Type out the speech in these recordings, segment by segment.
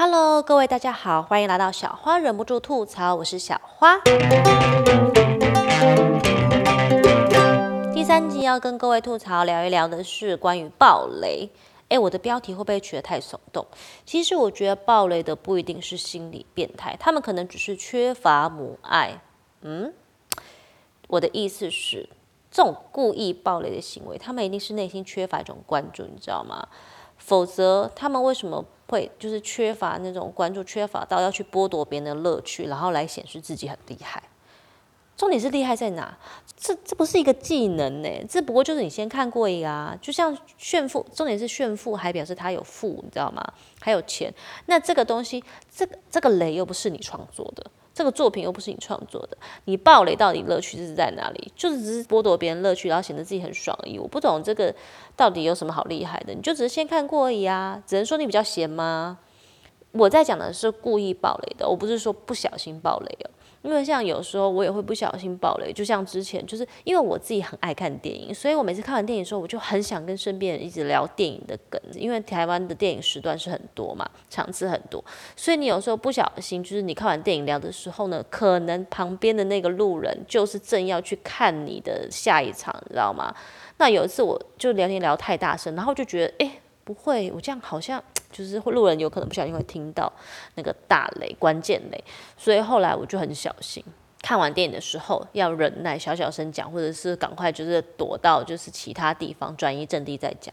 Hello，各位大家好，欢迎来到小花忍不住吐槽，我是小花。第三集要跟各位吐槽聊一聊的是关于暴雷。诶，我的标题会不会取得太耸动？其实我觉得暴雷的不一定是心理变态，他们可能只是缺乏母爱。嗯，我的意思是，这种故意暴雷的行为，他们一定是内心缺乏一种关注，你知道吗？否则他们为什么会就是缺乏那种关注，缺乏到要去剥夺别人的乐趣，然后来显示自己很厉害？重点是厉害在哪？这这不是一个技能呢，这不过就是你先看过一个啊，就像炫富，重点是炫富还表示他有富，你知道吗？还有钱，那这个东西，这个这个雷又不是你创作的，这个作品又不是你创作的，你暴雷到底乐趣是在哪里？就是只是剥夺别人乐趣，然后显得自己很爽而已。我不懂这个到底有什么好厉害的，你就只是先看过而已啊，只能说你比较闲吗？我在讲的是故意爆雷的，我不是说不小心爆雷哦。因为像有时候我也会不小心爆雷，就像之前，就是因为我自己很爱看电影，所以我每次看完电影的时候，我就很想跟身边人一直聊电影的梗，因为台湾的电影时段是很多嘛，场次很多，所以你有时候不小心，就是你看完电影聊的时候呢，可能旁边的那个路人就是正要去看你的下一场，你知道吗？那有一次我就聊天聊太大声，然后就觉得，哎，不会，我这样好像。就是路人有可能不小心会听到那个大雷、关键雷，所以后来我就很小心。看完电影的时候要忍耐，小小声讲，或者是赶快就是躲到就是其他地方转移阵地再讲。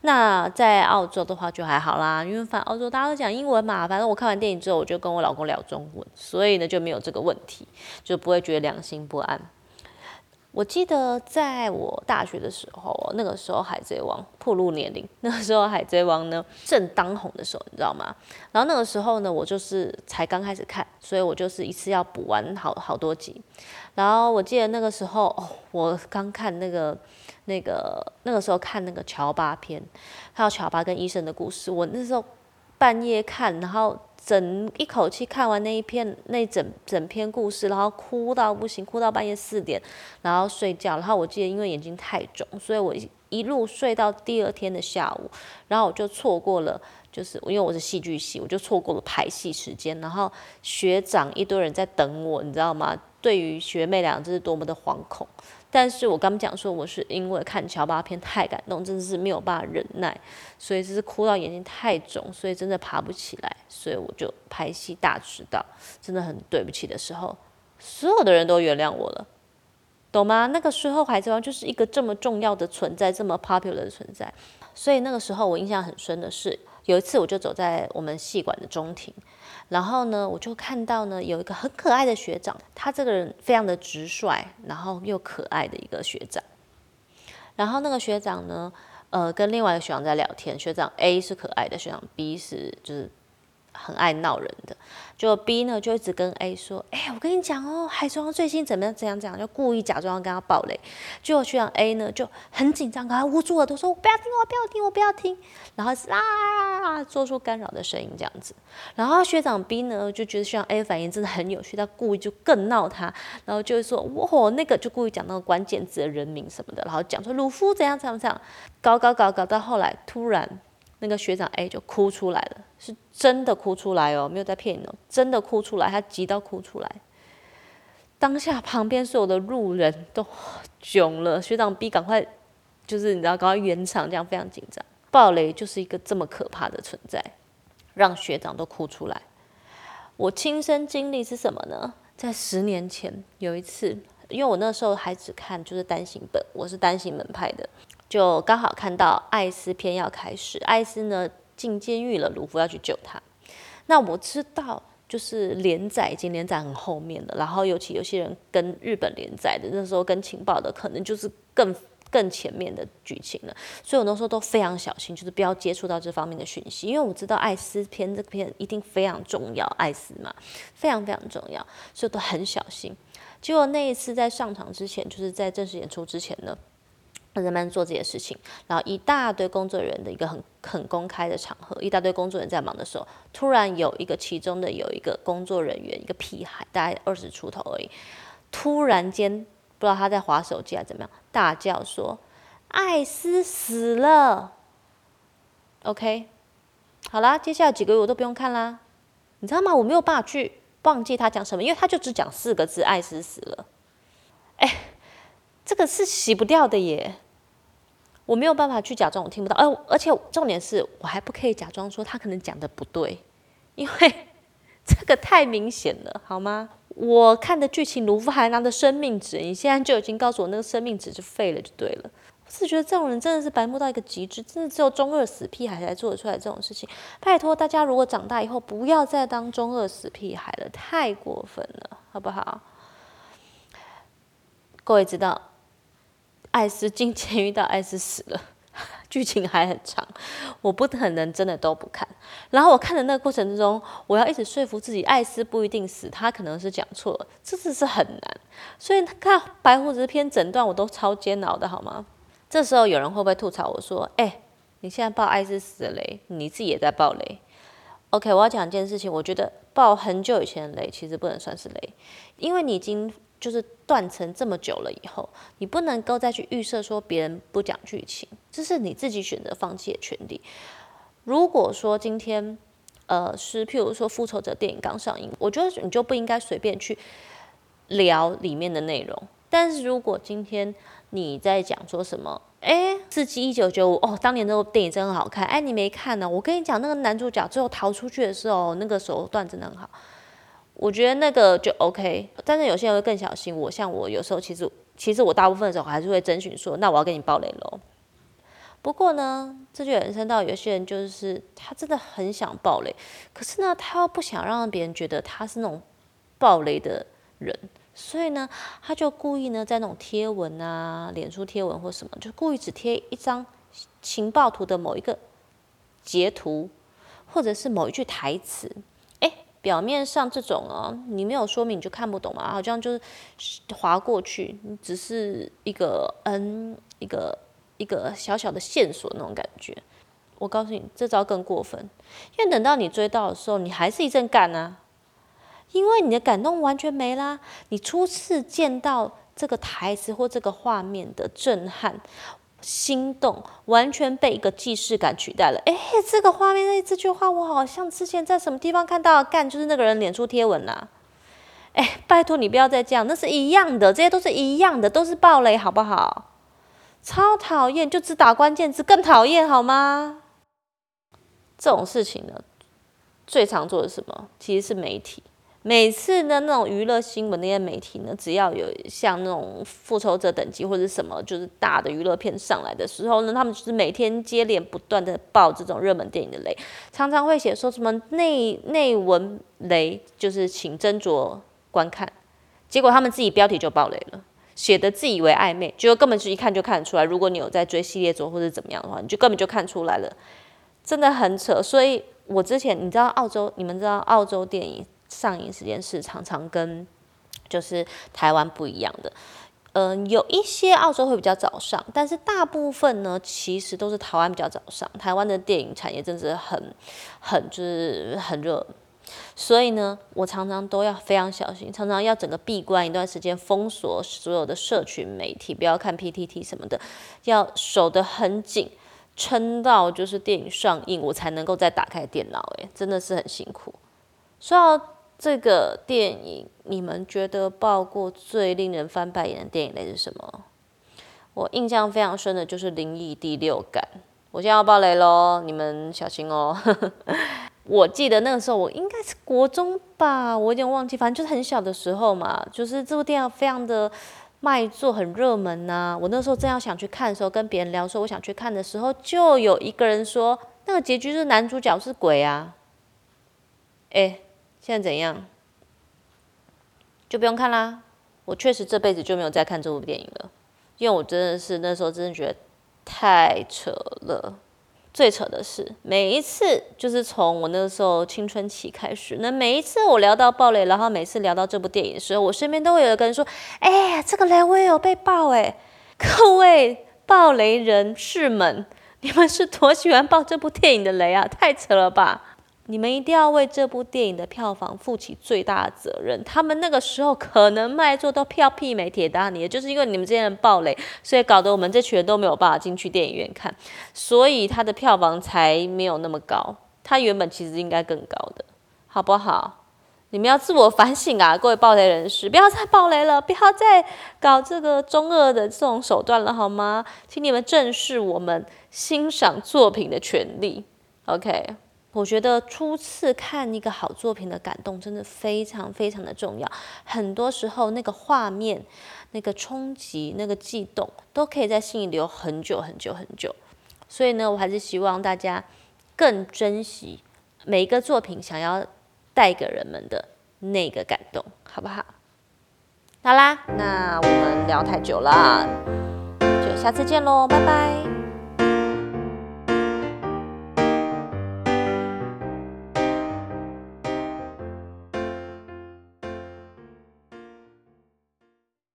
那在澳洲的话就还好啦，因为反澳洲大家都讲英文嘛。反正我看完电影之后，我就跟我老公聊中文，所以呢就没有这个问题，就不会觉得良心不安。我记得在我大学的时候，那个时候《海贼王》破入年龄，那个时候《海贼王》呢正当红的时候，你知道吗？然后那个时候呢，我就是才刚开始看，所以我就是一次要补完好好多集。然后我记得那个时候，我刚看那个那个那个时候看那个乔巴篇，还有乔巴跟医生的故事，我那时候半夜看，然后。整一口气看完那一篇那整整篇故事，然后哭到不行，哭到半夜四点，然后睡觉。然后我记得因为眼睛太肿，所以我一路睡到第二天的下午，然后我就错过了，就是因为我是戏剧系，我就错过了排戏时间。然后学长一堆人在等我，你知道吗？对于学妹俩，这是多么的惶恐。但是我刚讲说，我是因为看乔巴片太感动，真的是没有办法忍耐，所以就是哭到眼睛太肿，所以真的爬不起来，所以我就拍戏大迟到，真的很对不起的时候，所有的人都原谅我了，懂吗？那个时候海贼王就是一个这么重要的存在，这么 popular 的存在，所以那个时候我印象很深的是，有一次我就走在我们戏馆的中庭。然后呢，我就看到呢，有一个很可爱的学长，他这个人非常的直率，然后又可爱的一个学长。然后那个学长呢，呃，跟另外一个学长在聊天，学长 A 是可爱的，学长 B 是就是。很爱闹人的，就 B 呢就一直跟 A 说：“哎，我跟你讲哦，海贼王最新怎么样怎样怎样，就故意假装要跟他爆雷。”结果学长 A 呢就很紧张，赶快捂住耳朵说：“我不要听，我不要听，我不要听。”然后是啊，做出干扰的声音这样子。然后学长 B 呢就觉得学长 A 反应真的很有趣，他故意就更闹他，然后就会说：“哇，那个就故意讲那个关键字的人名什么的，然后讲说鲁夫怎样怎样怎样，搞搞搞搞到后来突然。”那个学长 A 就哭出来了，是真的哭出来哦，没有在骗你哦，真的哭出来，他急到哭出来。当下旁边所有的路人都囧了，学长 B 赶快就是你知道，赶快圆场，这样非常紧张。暴雷就是一个这么可怕的存在，让学长都哭出来。我亲身经历是什么呢？在十年前有一次，因为我那时候还只看就是单行本，我是单行门派的。就刚好看到艾斯篇要开始，艾斯呢进监狱了，卢夫要去救他。那我知道，就是连载已经连载很后面了，然后尤其有些人跟日本连载的，那时候跟情报的，可能就是更更前面的剧情了。所以我那时候都非常小心，就是不要接触到这方面的讯息，因为我知道艾斯篇这篇一定非常重要，艾斯嘛非常非常重要，所以都很小心。结果那一次在上场之前，就是在正式演出之前呢。人们做这些事情，然后一大堆工作人员的一个很很公开的场合，一大堆工作人员在忙的时候，突然有一个其中的有一个工作人员，一个屁孩，大概二十出头而已，突然间不知道他在划手机还是怎么样，大叫说：“艾斯死了。” OK，好啦，接下来几个月我都不用看啦，你知道吗？我没有办法去忘记他讲什么，因为他就只讲四个字：艾斯死了。哎，这个是洗不掉的耶。我没有办法去假装我听不到，而而且重点是我还不可以假装说他可能讲的不对，因为 这个太明显了，好吗？我看的剧情，卢夫还拿着生命值，你现在就已经告诉我那个生命值就废了，就对了。我是觉得这种人真的是白目到一个极致，真的只有中二死屁孩才做得出来这种事情。拜托大家，如果长大以后不要再当中二死屁孩了，太过分了，好不好？各位知道。艾斯进监狱到艾斯死了，剧情还很长，我不可能真的都不看。然后我看的那个过程之中，我要一直说服自己，艾斯不一定死，他可能是讲错了，这次是很难。所以看白胡子片整段我都超煎熬的，好吗？这时候有人会不会吐槽我说：“哎，你现在爆艾斯死的雷，你自己也在爆雷？”OK，我要讲一件事情，我觉得爆很久以前的雷其实不能算是雷，因为你已经。就是断层这么久了以后，你不能够再去预设说别人不讲剧情，这是你自己选择放弃的权利。如果说今天，呃，是譬如说复仇者电影刚上映，我觉得你就不应该随便去聊里面的内容。但是如果今天你在讲说什么，哎，《刺激一九九五》哦，当年那部电影真很好看，哎，你没看呢？我跟你讲，那个男主角最后逃出去的时候，那个手段真的很好。我觉得那个就 OK，但是有些人会更小心。我像我有时候其实其实我大部分的时候还是会征询说，那我要跟你爆雷喽。不过呢，这就延伸到有些人就是他真的很想爆雷，可是呢他又不想让别人觉得他是那种爆雷的人，所以呢他就故意呢在那种贴文啊、脸书贴文或什么，就故意只贴一张情报图的某一个截图，或者是某一句台词。表面上这种哦，你没有说明你就看不懂嘛？好像就是划过去，只是一个嗯，一个一个小小的线索那种感觉。我告诉你，这招更过分，因为等到你追到的时候，你还是一阵干啊，因为你的感动完全没啦。你初次见到这个台词或这个画面的震撼。心动完全被一个既视感取代了。哎，这个画面这句话，我好像之前在什么地方看到，干就是那个人脸出贴文呐。哎，拜托你不要再这样，那是一样的，这些都是一样的，都是暴雷，好不好？超讨厌，就只打关键字更讨厌，好吗？这种事情呢，最常做的什么？其实是媒体。每次的那种娱乐新闻，那些媒体呢，只要有像那种复仇者等级或者什么，就是大的娱乐片上来的时候呢，他们就是每天接连不断的爆这种热门电影的雷，常常会写说什么内内文雷，就是请斟酌观看，结果他们自己标题就爆雷了，写的自以为暧昧，结果根本是一看就看得出来。如果你有在追系列作或者怎么样的话，你就根本就看出来了，真的很扯。所以我之前你知道澳洲，你们知道澳洲电影。上映时间是常常跟就是台湾不一样的，嗯，有一些澳洲会比较早上，但是大部分呢，其实都是台湾比较早上。台湾的电影产业真是很很就是很热，所以呢，我常常都要非常小心，常常要整个闭关一段时间，封锁所有的社群媒体，不要看 PTT 什么的，要守得很紧，撑到就是电影上映，我才能够再打开电脑。诶，真的是很辛苦，说到。这个电影，你们觉得爆过最令人翻白眼的电影类是什么？我印象非常深的就是《灵异第六感》。我现在要爆雷喽，你们小心哦。我记得那个时候我应该是国中吧，我有点忘记，反正就是很小的时候嘛。就是这部电影非常的卖座，很热门呐。我那时候正要想去看的时候，跟别人聊说我想去看的时候，就有一个人说那个结局是男主角是鬼啊。哎。现在怎样？就不用看啦。我确实这辈子就没有再看这部电影了，因为我真的是那时候真的觉得太扯了。最扯的是，每一次就是从我那个时候青春期开始，那每一次我聊到暴雷，然后每次聊到这部电影的时候，我身边都会有一个人说：“哎，这个雷我也有被爆哎！”各位暴雷人士们，你们是多喜欢爆这部电影的雷啊？太扯了吧！你们一定要为这部电影的票房负起最大的责任。他们那个时候可能卖座都票媲美铁达尼，就是因为你们这些人暴雷，所以搞得我们这群人都没有办法进去电影院看，所以他的票房才没有那么高。他原本其实应该更高的，好不好？你们要自我反省啊，各位暴雷人士，不要再暴雷了，不要再搞这个中二的这种手段了，好吗？请你们正视我们欣赏作品的权利。OK，我觉得初次看一个好作品的感动真的非常非常的重要。很多时候那个画面、那个冲击、那个悸动，都可以在心里留很久很久很久。所以呢，我还是希望大家更珍惜每一个作品想要带给人们的那个感动，好不好？好啦，那我们聊太久了，就下次见喽，拜拜。